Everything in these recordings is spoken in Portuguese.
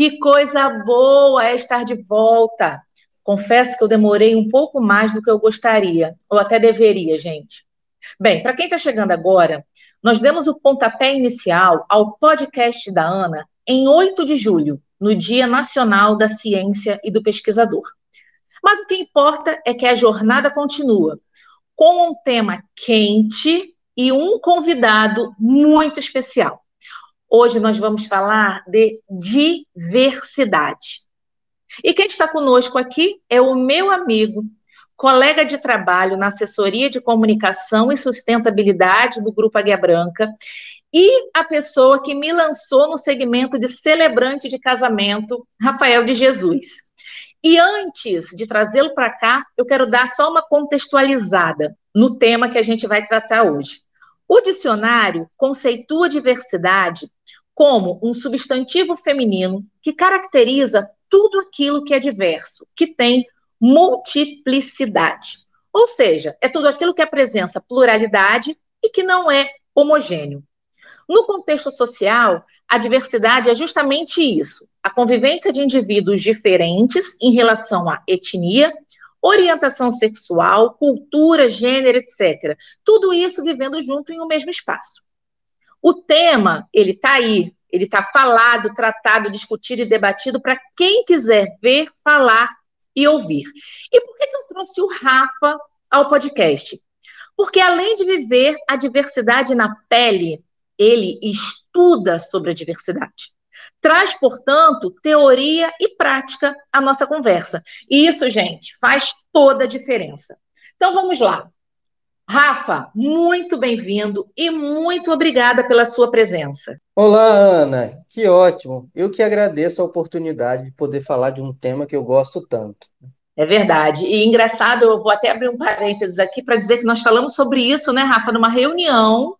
Que coisa boa é estar de volta. Confesso que eu demorei um pouco mais do que eu gostaria, ou até deveria, gente. Bem, para quem está chegando agora, nós demos o pontapé inicial ao podcast da Ana em 8 de julho, no Dia Nacional da Ciência e do Pesquisador. Mas o que importa é que a jornada continua, com um tema quente e um convidado muito especial. Hoje nós vamos falar de diversidade. E quem está conosco aqui é o meu amigo, colega de trabalho na assessoria de comunicação e sustentabilidade do Grupo Águia Branca e a pessoa que me lançou no segmento de celebrante de casamento, Rafael de Jesus. E antes de trazê-lo para cá, eu quero dar só uma contextualizada no tema que a gente vai tratar hoje. O dicionário conceitua diversidade como um substantivo feminino que caracteriza tudo aquilo que é diverso, que tem multiplicidade. Ou seja, é tudo aquilo que apresenta pluralidade e que não é homogêneo. No contexto social, a diversidade é justamente isso: a convivência de indivíduos diferentes em relação à etnia, orientação sexual, cultura, gênero, etc. Tudo isso vivendo junto em um mesmo espaço. O tema, ele está aí, ele está falado, tratado, discutido e debatido para quem quiser ver, falar e ouvir. E por que, que eu trouxe o Rafa ao podcast? Porque além de viver a diversidade na pele, ele estuda sobre a diversidade. Traz, portanto, teoria e prática à nossa conversa. E isso, gente, faz toda a diferença. Então vamos lá. Rafa, muito bem-vindo e muito obrigada pela sua presença. Olá, Ana, que ótimo. Eu que agradeço a oportunidade de poder falar de um tema que eu gosto tanto. É verdade. E engraçado, eu vou até abrir um parênteses aqui para dizer que nós falamos sobre isso, né, Rafa, numa reunião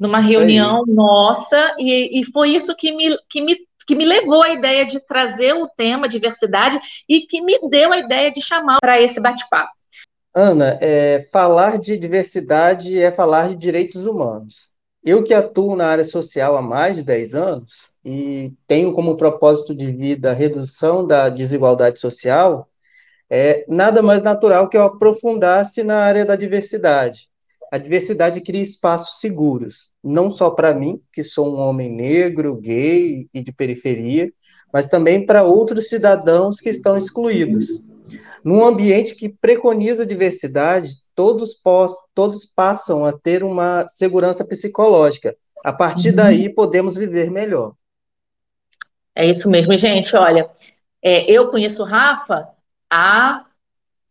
numa reunião nossa, e, e foi isso que me, que, me, que me levou à ideia de trazer o tema diversidade e que me deu a ideia de chamar para esse bate-papo. Ana, é, falar de diversidade é falar de direitos humanos. Eu que atuo na área social há mais de 10 anos e tenho como propósito de vida a redução da desigualdade social, é nada mais natural que eu aprofundasse na área da diversidade a diversidade cria espaços seguros, não só para mim, que sou um homem negro, gay e de periferia, mas também para outros cidadãos que estão excluídos. Num ambiente que preconiza diversidade, todos, todos passam a ter uma segurança psicológica. A partir uhum. daí, podemos viver melhor. É isso mesmo, gente. Olha, é, eu conheço o Rafa há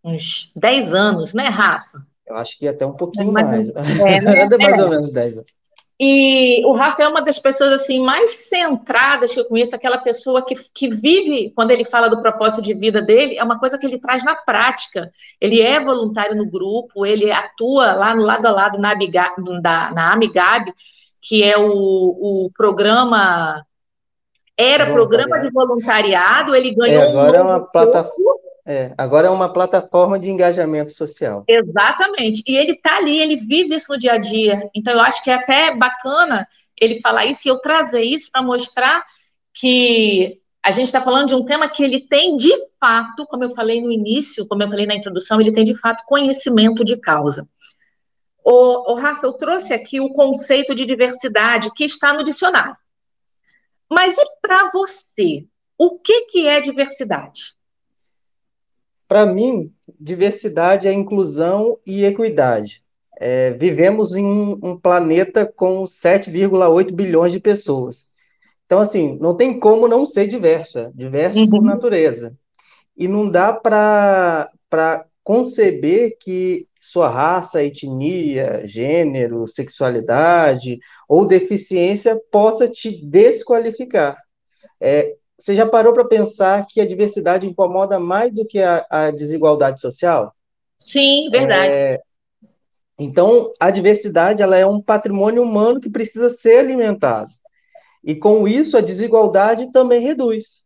uns 10 anos, né, Rafa? Eu acho que até um pouquinho mais. mais. É, né? mais ou menos 10 anos. E o Rafa é uma das pessoas assim mais centradas que eu conheço, aquela pessoa que, que vive, quando ele fala do propósito de vida dele, é uma coisa que ele traz na prática. Ele é voluntário no grupo, ele atua lá no lado a lado na, Abigab, na Amigab, que é o, o programa. Era programa de voluntariado, ele ganhou é, agora um é uma plataforma é, agora é uma plataforma de engajamento social. Exatamente. E ele está ali, ele vive isso no dia a dia. Então, eu acho que é até bacana ele falar isso e eu trazer isso para mostrar que a gente está falando de um tema que ele tem de fato, como eu falei no início, como eu falei na introdução, ele tem de fato conhecimento de causa. O, o Rafa, eu trouxe aqui o conceito de diversidade que está no dicionário. Mas e para você? O que, que é diversidade? Para mim, diversidade é inclusão e equidade. É, vivemos em um, um planeta com 7,8 bilhões de pessoas. Então, assim, não tem como não ser diverso, é diverso uhum. por natureza. E não dá para conceber que sua raça, etnia, gênero, sexualidade ou deficiência possa te desqualificar. É, você já parou para pensar que a diversidade incomoda mais do que a, a desigualdade social? Sim, verdade. É, então, a diversidade ela é um patrimônio humano que precisa ser alimentado. E com isso, a desigualdade também reduz.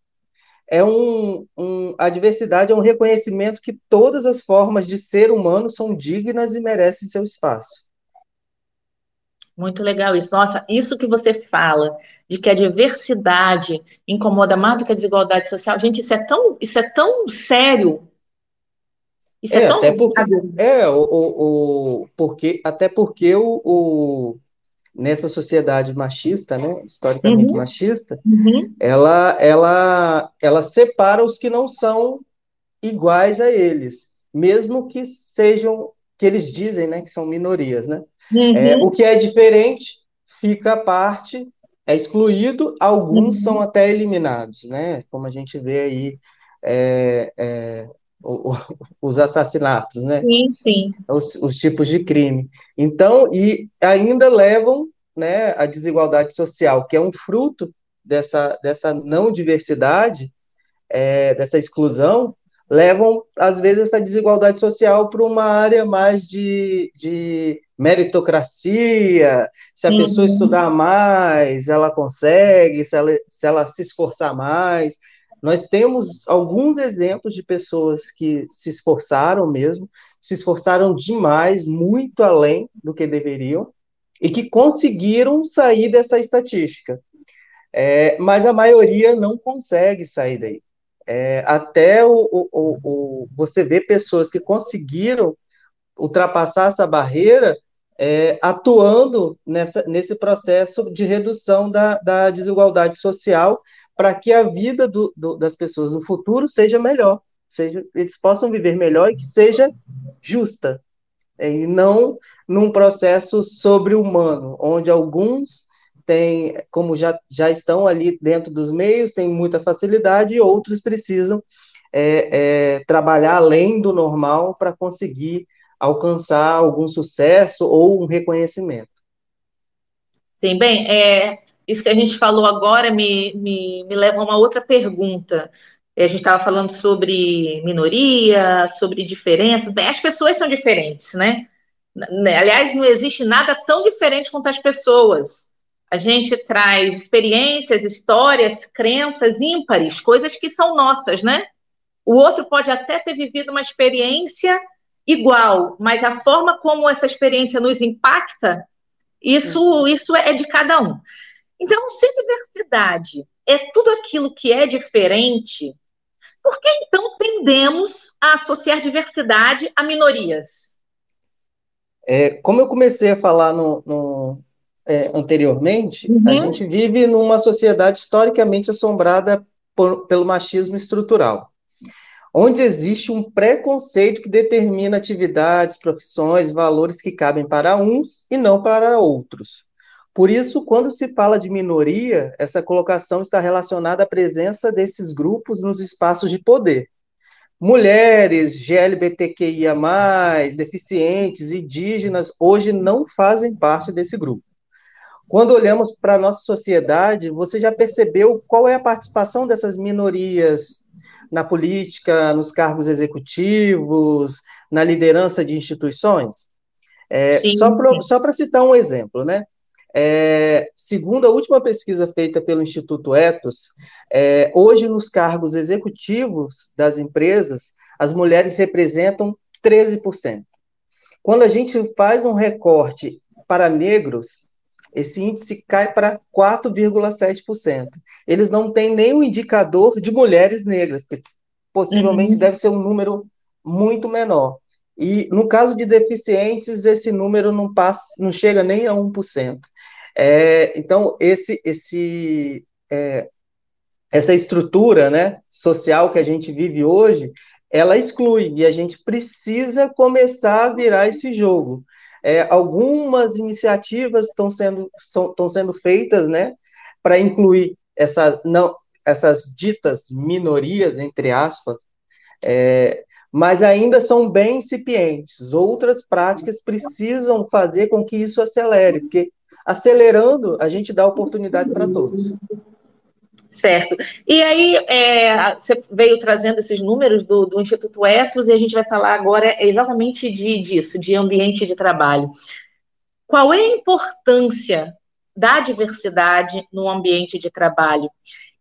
É um, um, a diversidade é um reconhecimento que todas as formas de ser humano são dignas e merecem seu espaço. Muito legal isso. Nossa, isso que você fala, de que a diversidade incomoda mais do que a desigualdade social, gente, isso é tão, isso é tão sério. Isso é, é tão até porque, é, o, o, o, porque, até porque o, o, nessa sociedade machista, né, historicamente uhum. machista, uhum. Ela, ela, ela separa os que não são iguais a eles, mesmo que sejam, que eles dizem, né, que são minorias, né? Uhum. É, o que é diferente fica à parte, é excluído, alguns uhum. são até eliminados, né? Como a gente vê aí é, é, o, o, os assassinatos, né? Sim, sim. Os, os, tipos de crime. Então, e ainda levam né, a desigualdade social, que é um fruto dessa, dessa não diversidade, é, dessa exclusão, levam, às vezes, essa desigualdade social para uma área mais de, de meritocracia, se a uhum. pessoa estudar mais, ela consegue, se ela, se ela se esforçar mais. Nós temos alguns exemplos de pessoas que se esforçaram mesmo, se esforçaram demais, muito além do que deveriam, e que conseguiram sair dessa estatística. É, mas a maioria não consegue sair daí. É, até o, o, o, você vê pessoas que conseguiram ultrapassar essa barreira é, atuando nessa, nesse processo de redução da, da desigualdade social para que a vida do, do, das pessoas no futuro seja melhor, seja, eles possam viver melhor e que seja justa, é, e não num processo sobre-humano, onde alguns tem, como já, já estão ali dentro dos meios, têm muita facilidade, e outros precisam é, é, trabalhar além do normal para conseguir alcançar algum sucesso ou um reconhecimento. Sim, bem, é, isso que a gente falou agora me, me, me leva a uma outra pergunta. A gente estava falando sobre minoria, sobre diferenças. Bem, as pessoas são diferentes, né? Aliás, não existe nada tão diferente quanto as pessoas a gente traz experiências, histórias, crenças ímpares, coisas que são nossas, né? O outro pode até ter vivido uma experiência igual, mas a forma como essa experiência nos impacta, isso, isso é de cada um. Então, se diversidade é tudo aquilo que é diferente, por que então tendemos a associar diversidade a minorias? É, como eu comecei a falar no, no, é, anteriormente, uhum. a gente vive numa sociedade historicamente assombrada por, pelo machismo estrutural, onde existe um preconceito que determina atividades, profissões, valores que cabem para uns e não para outros. Por isso, quando se fala de minoria, essa colocação está relacionada à presença desses grupos nos espaços de poder. Mulheres, GLBTQIA, deficientes, indígenas, hoje não fazem parte desse grupo. Quando olhamos para a nossa sociedade, você já percebeu qual é a participação dessas minorias na política, nos cargos executivos, na liderança de instituições? É, só para citar um exemplo, né? É, segundo a última pesquisa feita pelo Instituto Etos, é, hoje nos cargos executivos das empresas, as mulheres representam 13%. Quando a gente faz um recorte para negros, esse índice cai para 4,7%. Eles não têm nenhum indicador de mulheres negras, possivelmente uhum. deve ser um número muito menor. E no caso de deficientes, esse número não passa, não chega nem a 1%. É, então, esse, esse, é, essa estrutura né, social que a gente vive hoje, ela exclui, e a gente precisa começar a virar esse jogo. É, algumas iniciativas estão sendo, estão sendo feitas, né, para incluir essa, não, essas ditas minorias, entre aspas, é, mas ainda são bem incipientes. Outras práticas precisam fazer com que isso acelere, porque acelerando, a gente dá oportunidade para todos. Certo. E aí, é, você veio trazendo esses números do, do, Instituto Etos e a gente vai falar agora exatamente de, disso, de ambiente de trabalho. Qual é a importância da diversidade no ambiente de trabalho?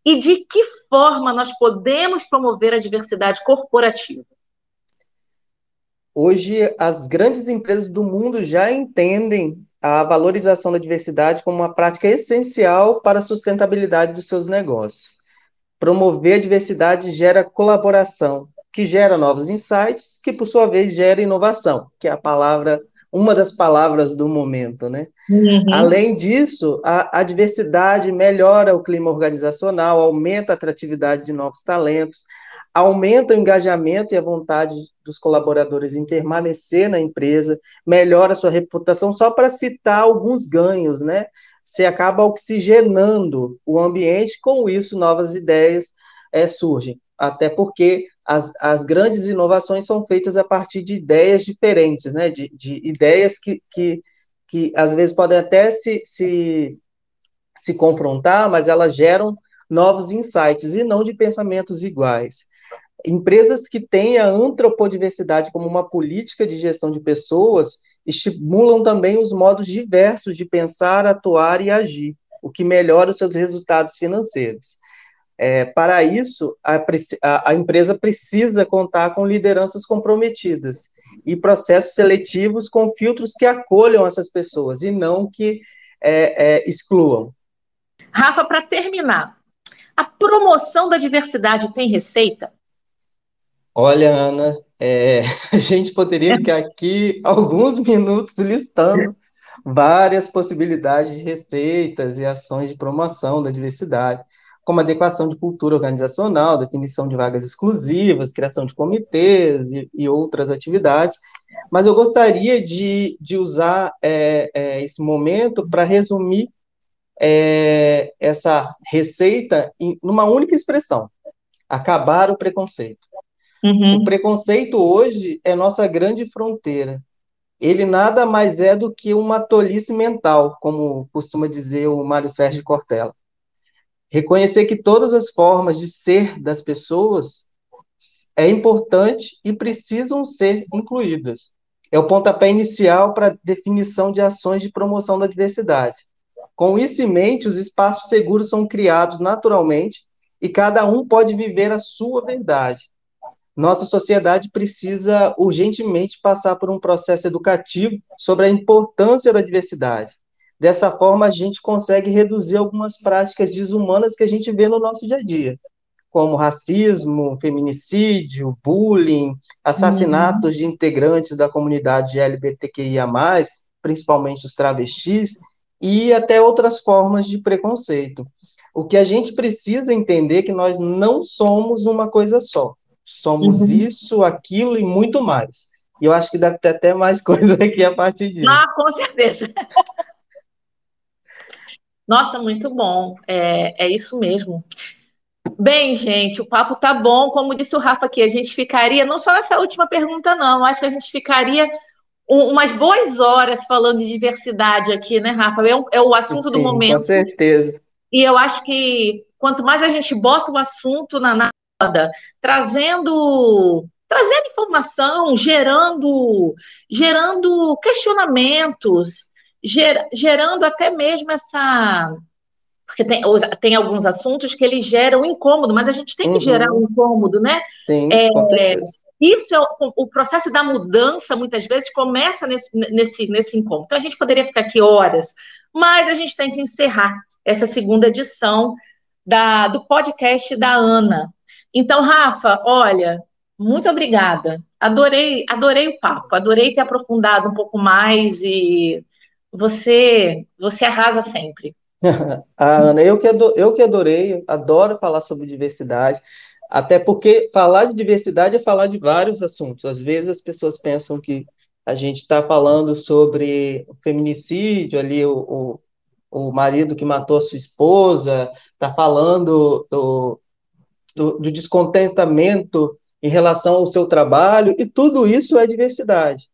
E de que forma nós podemos promover a diversidade corporativa? Hoje, as grandes empresas do mundo já entendem a valorização da diversidade como uma prática essencial para a sustentabilidade dos seus negócios. Promover a diversidade gera colaboração, que gera novos insights, que por sua vez gera inovação, que é a palavra, uma das palavras do momento, né? Uhum. Além disso, a, a, diversidade melhora o clima organizacional, aumenta a atratividade de novos talentos, aumenta o engajamento e a vontade dos colaboradores em permanecer na empresa, melhora a sua reputação, só para citar alguns ganhos, né? Você acaba oxigenando o ambiente, com isso novas ideias é, surgem. Até porque as, as grandes inovações são feitas a partir de ideias diferentes, né? De, de ideias que, que, que às vezes podem até se, se, se confrontar, mas elas geram novos insights e não de pensamentos iguais. Empresas que têm a antropodiversidade como uma política de gestão de pessoas estimulam também os modos diversos de pensar, atuar e agir, o que melhora os seus resultados financeiros. É, para isso, a, a, empresa precisa contar com lideranças comprometidas e processos seletivos com filtros que acolham essas pessoas e não que é, é, excluam. Rafa, para terminar, a promoção da diversidade tem receita? Olha, Ana, é, a gente poderia ficar aqui alguns minutos listando várias possibilidades de receitas e ações de promoção da diversidade, como adequação de cultura organizacional, definição de vagas exclusivas, criação de comitês e, e outras atividades. Mas eu gostaria de, de usar é, é, esse momento para resumir é, essa receita em uma única expressão: acabar o preconceito. Uhum. O preconceito hoje é nossa grande fronteira. Ele nada mais é do que uma tolice mental, como costuma dizer o Mário Sérgio Cortella. Reconhecer que todas as formas de ser das pessoas é importante e precisam ser incluídas. É o pontapé inicial para a definição de ações de promoção da diversidade. Com isso em mente, os espaços seguros são criados naturalmente e cada um pode viver a sua verdade, nossa sociedade precisa urgentemente passar por um processo educativo sobre a importância da diversidade. Dessa forma, a gente consegue reduzir algumas práticas desumanas que a gente vê no nosso dia a dia, como racismo, feminicídio, bullying, assassinatos uhum. de integrantes da comunidade LGBTQIA, principalmente os travestis, e até outras formas de preconceito. O que a gente precisa entender é que nós não somos uma coisa só. Somos uhum. isso, aquilo e muito mais. E eu acho que deve ter até mais coisa aqui a partir disso. Ah, com certeza. Nossa, muito bom. É, é isso mesmo. Bem, gente, o papo tá bom. Como disse o Rafa aqui, a gente ficaria, não só nessa última pergunta, não, acho que a gente ficaria umas boas horas falando de diversidade aqui, né, Rafa? É, um, é o assunto Sim, do momento. Com certeza. E eu acho que quanto mais a gente bota o assunto na, trazendo trazendo informação, gerando gerando questionamentos, ger, gerando até mesmo essa porque tem, tem alguns assuntos que eles geram incômodo, mas a gente tem que uhum. gerar um incômodo, né? Sim, é, com certeza. Isso é o, o, processo da mudança, muitas vezes, começa nesse, nesse, nesse incômodo. Então, a gente poderia ficar aqui horas, mas a gente tem que encerrar essa segunda edição da, do podcast da Ana. Então, Rafa, olha, muito obrigada. Adorei, adorei o papo, adorei ter aprofundado um pouco mais e você, você arrasa sempre. ah, Ana, eu que, adorei, eu que adorei, adoro falar sobre diversidade, até porque falar de diversidade é falar de vários assuntos. Às vezes as pessoas pensam que a gente está falando sobre feminicídio, ali o, o, o marido que matou a sua esposa, está falando do, do, do descontentamento em relação ao seu trabalho, e tudo isso é diversidade.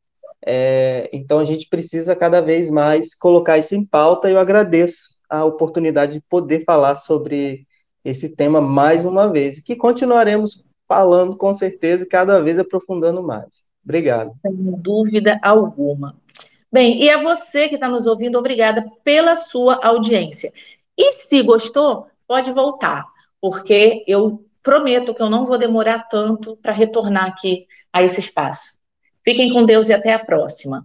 É, então a gente precisa cada vez mais colocar isso em pauta, e eu agradeço a oportunidade de poder falar sobre esse tema mais uma vez, que continuaremos falando com certeza e cada vez aprofundando mais. Obrigado. Sem dúvida alguma. Bem, e a você que está nos ouvindo, obrigada pela sua audiência. E se gostou, pode voltar, porque eu prometo que eu não vou demorar tanto para retornar aqui a esse espaço. Fiquem com Deus e até a próxima.